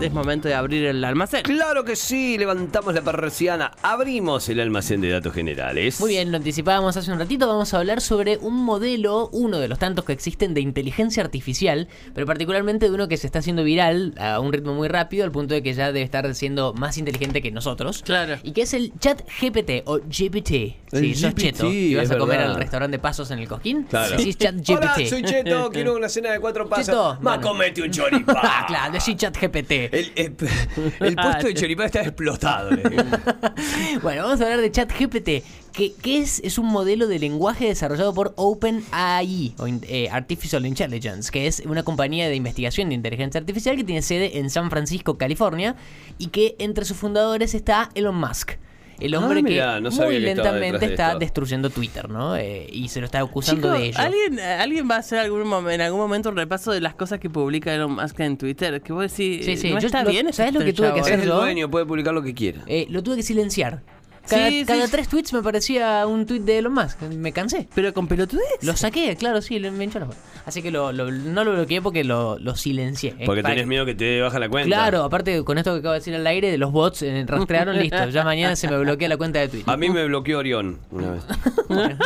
Es momento de abrir el almacén. Claro que sí, levantamos la persiana, abrimos el almacén de datos generales. Muy bien, lo anticipábamos hace un ratito, vamos a hablar sobre un modelo, uno de los tantos que existen de inteligencia artificial, pero particularmente de uno que se está haciendo viral a un ritmo muy rápido, al punto de que ya debe estar siendo más inteligente que nosotros. Claro. Y que es el chat GPT o GPT. Si sos GPT, cheto y vas a comer verdad. al restaurante de pasos en el cojín, Claro. decís chat GPT. Hola, soy Cheto, quiero una cena de cuatro pasos. Cheto, Más bueno. comete un choripán. Ah, claro, decís chat GPT. El, el- el puesto de choripán está explotado. Bueno, vamos a hablar de ChatGPT, que, que es, es un modelo de lenguaje desarrollado por OpenAI, o eh, Artificial Intelligence, que es una compañía de investigación de inteligencia artificial que tiene sede en San Francisco, California, y que entre sus fundadores está Elon Musk. El hombre Ah, mirá, que no muy que lentamente está destruyendo Twitter, ¿no? Eh, y se lo está acusando de ello. ¿alguien, ¿alguien va a hacer algún en algún momento un repaso de las cosas que publica Elon Musk en Twitter? Que vos decís, Sí, sí, no yo- está lo- bien ¿sabés lo que tuve que hacer es el yo? dueño, puede publicar lo que quiera. Eh, lo tuve que silenciar. Cada, Sí, sí. cada tres tweets me parecía un tweet de Elon Musk. Me cansé. Pero con pelotudez. Lo saqué, claro, sí, me hinchó la bola. Así que lo, lo- no lo bloqueé porque lo, lo silencié. Eh, Porque para tenés que- miedo que te baja la cuenta. Claro, aparte con esto que acabo de decir al aire, de los bots eh, rastrearon, listo. Ya mañana se me bloquea la cuenta de Twitter. A mí me bloqueó Orión una vez.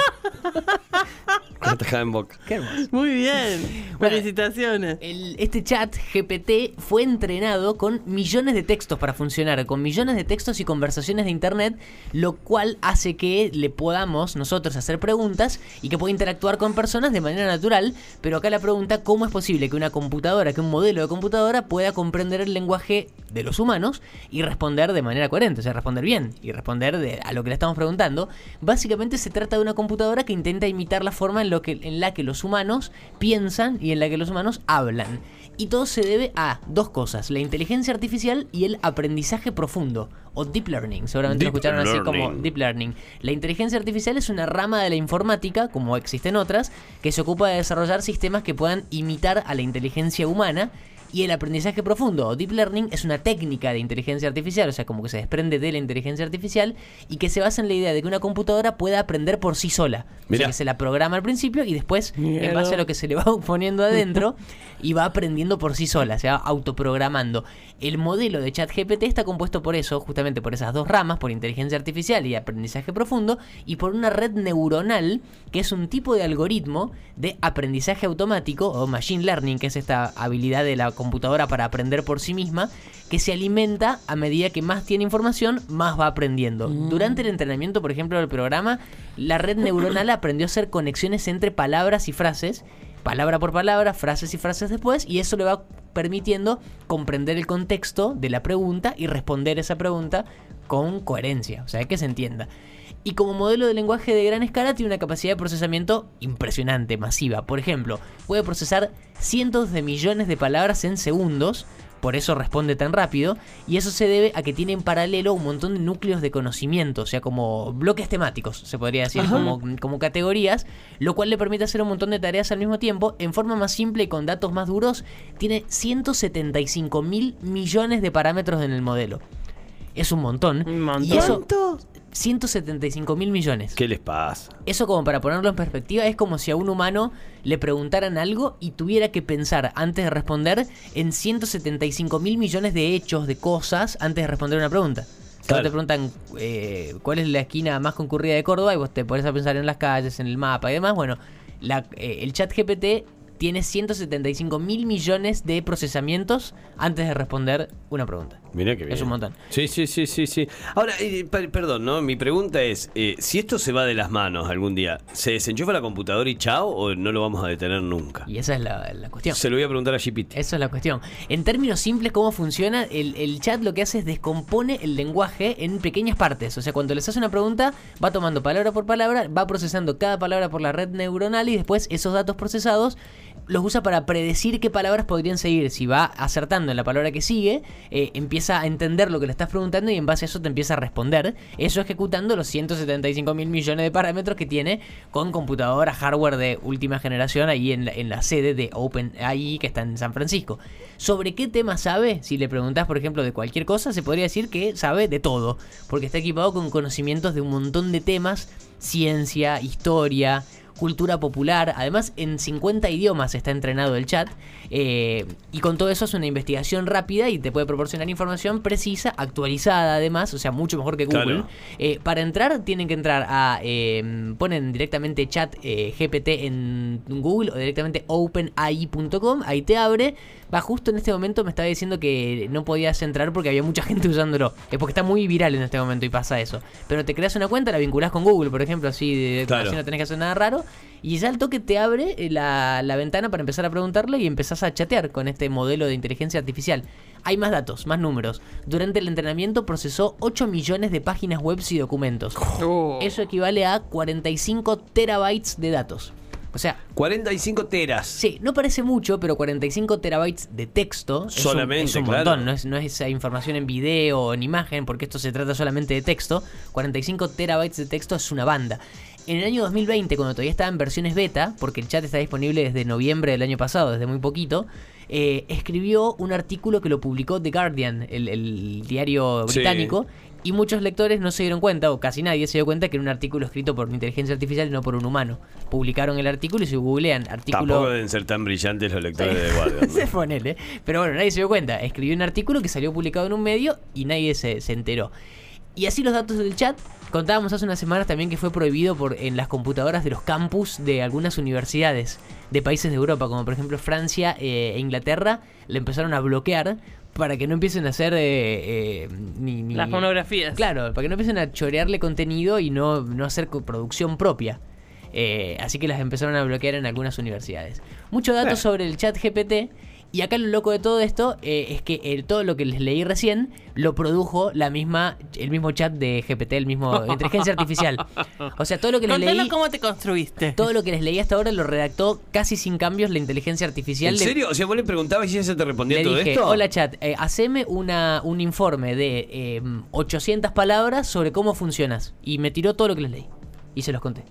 tajada en boca. Qué hermoso. Muy bien. Bueno, Felicitaciones. El- este chat GPT fue entrenado con millones de textos para funcionar, con millones de textos y conversaciones de internet, lo cual hace que le podamos nosotros hacer preguntas y que pueda interactuar con personas de manera natural. Pero acá la pregunta, ¿cómo es posible que una computadora, que un modelo de computadora pueda comprender el lenguaje de los humanos y responder de manera coherente? O sea, responder bien y responder de- a lo que le estamos preguntando. Básicamente se trata de una computadora que intenta imitar la forma en, lo que, en la que los humanos piensan y en la que los humanos hablan. Y todo se debe a dos cosas, la inteligencia artificial y el aprendizaje profundo, o deep learning. Seguramente lo escucharon así como deep learning. La inteligencia artificial es una rama de la informática, como existen otras, que se ocupa de desarrollar sistemas que puedan imitar a la inteligencia humana. Y el aprendizaje profundo o deep learning es una técnica de inteligencia artificial, o sea, como que se desprende de la inteligencia artificial y que se basa en la idea de que una computadora pueda aprender por sí sola. O sea, que se la programa al principio y después, en base a lo que se le va poniendo adentro, y va aprendiendo por sí sola, se va autoprogramando. El modelo de ChatGPT está compuesto por eso, justamente por esas dos ramas, por inteligencia artificial y aprendizaje profundo, y por una red neuronal, que es un tipo de algoritmo de aprendizaje automático, o machine learning, que es esta habilidad de la computadora para aprender por sí misma, que se alimenta a medida que más tiene información, más va aprendiendo. Durante el entrenamiento, por ejemplo, del programa, la red neuronal aprendió a hacer conexiones entre palabras y frases, palabra por palabra, frases y frases después, y eso le va permitiendo comprender el contexto de la pregunta y responder esa pregunta con coherencia, o sea, que se entienda. Y como modelo de lenguaje de gran escala tiene una capacidad de procesamiento impresionante, masiva. Por ejemplo, puede procesar cientos de millones de palabras en segundos, por eso responde tan rápido, y eso se debe a que tiene en paralelo un montón de núcleos de conocimiento, o sea, como bloques temáticos, se podría decir, como, como categorías, lo cual le permite hacer un montón de tareas al mismo tiempo, en forma más simple y con datos más duros, tiene 175 mil millones de parámetros en el modelo. Es un montón. Un montón. Y eso, 175 mil millones. ¿Qué les pasa? Eso como para ponerlo en perspectiva es como si a un humano le preguntaran algo y tuviera que pensar antes de responder en 175 mil millones de hechos, de cosas, antes de responder una pregunta. Claro. te preguntan eh, cuál es la esquina más concurrida de Córdoba y vos te pones a pensar en las calles, en el mapa y demás. Bueno, la- eh, el chat GPT tiene 175 mil millones de procesamientos antes de responder una pregunta. Mira que bien. Es un montón. Sí, sí, sí, sí, sí. Ahora, eh, per- perdón, ¿no? Mi pregunta es, eh, si esto se va de las manos algún día, ¿se desenchufa la computadora y chao o no lo vamos a detener nunca? Y esa es la, la cuestión. Se lo voy a preguntar a GPT. Eso es la cuestión. En términos simples, ¿cómo funciona? El, el chat lo que hace es descompone el lenguaje en pequeñas partes. O sea, cuando les hace una pregunta, va tomando palabra por palabra, va procesando cada palabra por la red neuronal y después esos datos procesados los usa para predecir qué palabras podrían seguir. Si va acertando en la palabra que sigue, eh, empieza a entender lo que le estás preguntando y en base a eso te empieza a responder. Eso ejecutando los 175 mil millones de parámetros que tiene con computadora, hardware de última generación ahí en la, en la sede de OpenAI que está en San Francisco. ¿Sobre qué tema sabe? Si le preguntas, por ejemplo, de cualquier cosa, se podría decir que sabe de todo, porque está equipado con conocimientos de un montón de temas, ciencia, historia, cultura popular. Además, en 50 idiomas está entrenado el chat. eh, y con todo eso es una investigación rápida y te puede proporcionar información precisa, actualizada además, o sea, mucho mejor que Google. Claro. Eh, para entrar, tienen que entrar a. eh, ponen directamente chat eh, GPT en Google o directamente openai.com. Ahí te abre. Va justo en este momento me estaba diciendo que no podías entrar porque había mucha gente usándolo. Es porque está muy viral en este momento y pasa eso. Pero te creas una cuenta, la vinculás con Google, por ejemplo, así, de, Claro. así no tenés que hacer nada raro. Y ya al toque te abre eh, la, la ventana para empezar a preguntarle y empezás a chatear con este modelo de inteligencia artificial. Hay más datos, más números. Durante el entrenamiento procesó 8 millones de páginas web y documentos. Oh. Eso equivale a 45 terabytes de datos. O sea, 45 teras. sí, no parece mucho, pero 45 terabytes de texto es un- Solamente, es un, claro. montón. No es, no es esa información en video o en imagen, porque esto se trata solamente de texto. 45 terabytes de texto es una banda. En el año 2020, cuando todavía estaba en versiones beta, porque el chat está disponible desde noviembre del año pasado, desde muy poquito, eh, escribió un artículo que lo publicó The Guardian, el, el diario Sí. británico, y muchos lectores no se dieron cuenta, o casi nadie se dio cuenta, que era un artículo escrito por una inteligencia artificial y no por un humano. Publicaron el artículo y si googlean artículo... Tampoco deben ser tan brillantes los lectores de Guardian. Se ponele. Pero bueno, nadie se dio cuenta. Escribió un artículo que salió publicado en un medio y nadie se, se enteró. Y así los datos del chat. Contábamos hace unas semanas también que fue prohibido por en las computadoras de los campus de algunas universidades de países de Europa, como por ejemplo Francia eh, e Inglaterra, le empezaron a bloquear para que no empiecen a hacer eh, eh, ni, ni- Las monografías. Claro, para que no empiecen a chorearle contenido y no, no hacer producción propia. Así que las empezaron a bloquear en algunas universidades. Mucho dato Eh. sobre el chat GPT. Y acá lo loco de todo esto eh, es que el- todo lo que les leí recién lo produjo la misma, el mismo chat de GPT, el mismo inteligencia artificial. O sea, todo lo que les Contanos leí, cómo te construiste. todo lo que les leí hasta ahora lo redactó casi sin cambios la inteligencia artificial. ¿En Le- serio? O sea, vos le preguntabas y ella te respondía le todo dije, esto. hola chat, eh, haceme una, un informe de eh, 800 palabras sobre cómo funcionas. Y me tiró todo lo que les leí. Y se los conté.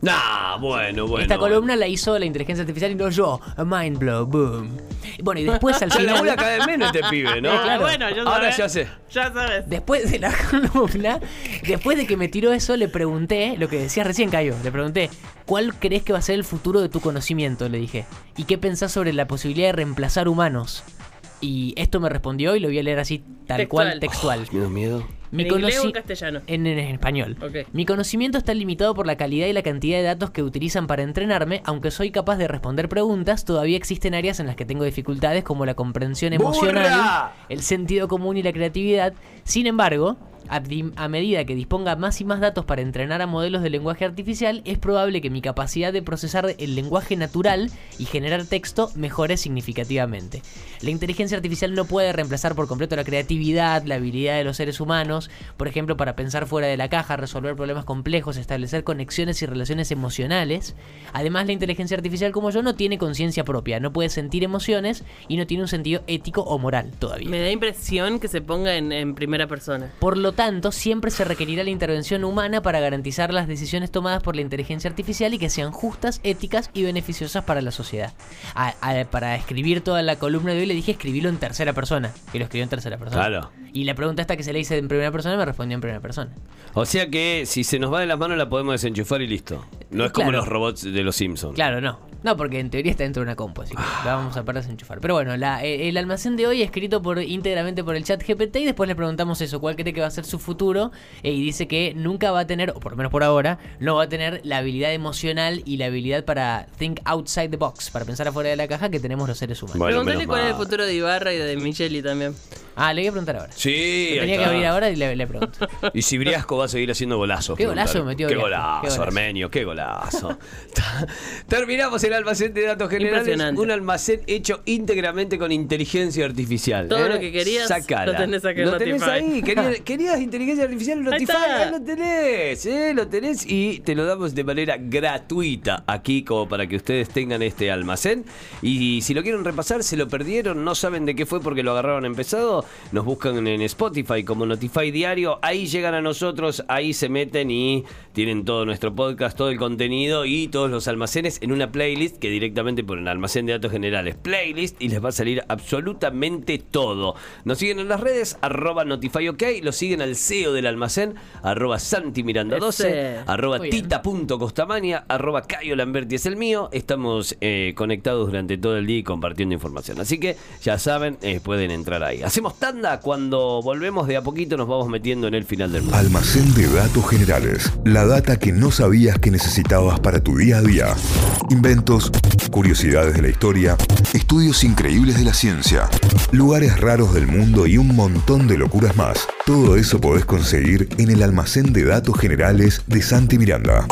Nah, bueno, bueno. Esta columna la hizo la inteligencia artificial y no yo. A mind blow, boom. Bueno, y después al final... cada vez menos este pibe, ¿no? Ah, claro. bueno, ya Ahora sabes. ya sé. Ya sabes. Después de la columna, después de que me tiró eso, le pregunté, lo que decías recién, Cayo, le pregunté, ¿cuál crees que va a ser el futuro de tu conocimiento? Le dije. ¿Y qué pensás sobre la posibilidad de reemplazar humanos? Y esto me respondió y lo voy a leer así, tal Textual. cual, textual. Miedo, miedo. Mi ¿En inglés o conoci- en castellano? En, en español. Mi conocimiento está limitado por la calidad y la cantidad de datos que utilizan para entrenarme, aunque soy capaz de responder preguntas, todavía existen áreas en las que tengo dificultades como la comprensión emocional, ¡Burra! el sentido común y la creatividad. Sin embargo, a, di- a medida que disponga más y más datos para entrenar a modelos de lenguaje artificial, es probable que mi capacidad de procesar el lenguaje natural y generar texto mejore significativamente. La inteligencia artificial no puede reemplazar por completo la creatividad, la habilidad de los seres humanos, por ejemplo, para pensar fuera de la caja, resolver problemas complejos, establecer conexiones y relaciones emocionales. Además, la inteligencia artificial como yo no tiene conciencia propia, no puede sentir emociones y no tiene un sentido ético o moral todavía. Me da impresión que se ponga en, en primera persona. Por lo tanto, siempre se requerirá la intervención humana para garantizar las decisiones tomadas por la inteligencia artificial y que sean justas, éticas y beneficiosas para la sociedad. A- a- para escribir toda la columna de hoy le dije escribirlo en tercera persona. Y lo escribió en tercera persona. Claro. Y la pregunta esta que se le hice en primera persona me respondió en primera persona. O sea que si se nos va de las manos la podemos desenchufar y listo. No es como Claro. los robots de los Simpsons. Claro, no. No, porque en teoría está dentro de una compu, así que la vamos a parar desenchufar. Pero bueno, la- eh, el almacén de hoy escrito por íntegramente por el chat GPT y después le preguntamos eso, cuál cree que va a ser su futuro eh, y dice que nunca va a tener, o por lo menos por ahora, no va a tener la habilidad emocional y la habilidad para think outside the box, para pensar afuera de la caja que tenemos los seres humanos. Bueno, Preguntale menos cuál es el futuro de Ibarra y de Micheli también. Ah, le voy a preguntar ahora. Sí, ahí Tenía que abrir ahora y le, le pregunto. Y si Briasco va a seguir haciendo golazos. Qué golazo metió Qué golazo, qué golazo. Armenio, qué golazo. Terminamos el almacén de datos generales. Impresionante. Un almacén hecho íntegramente con inteligencia artificial. Todo ¿eh? lo que querías, Sacala. lo tenés acá en Lo tenés Notify. ahí. Querías, querías inteligencia artificial en Ahí Notify. está. Ahí lo tenés. ¿eh? Lo tenés y te lo damos de manera gratuita aquí como para que ustedes tengan este almacén. Y si lo quieren repasar, se lo perdieron, no saben de qué fue porque lo agarraron empezado, nos buscan en Spotify como Notify Diario, ahí llegan a nosotros, ahí se meten y tienen todo nuestro podcast, todo el contenido y todos los almacenes en una playlist que directamente ponen almacén de datos generales, playlist y les va a salir absolutamente todo. Nos siguen en las redes, arroba Notify OK, lo siguen al CEO del almacén, arroba Santi Miranda 12, Ese. arroba tita.costamania, arroba Cayo Lamberti es el mío. Estamos eh, conectados durante todo el día y compartiendo información. Así que ya saben, eh, pueden entrar ahí. Hacemos tanda, volvemos de a poquito nos vamos metiendo en el final del mundo. Almacén de datos generales. La data que no sabías que necesitabas para tu día a día. Inventos, curiosidades de la historia, estudios increíbles de la ciencia, lugares raros del mundo y un montón de locuras más. Todo eso podés conseguir en el almacén de datos generales de Santi Miranda.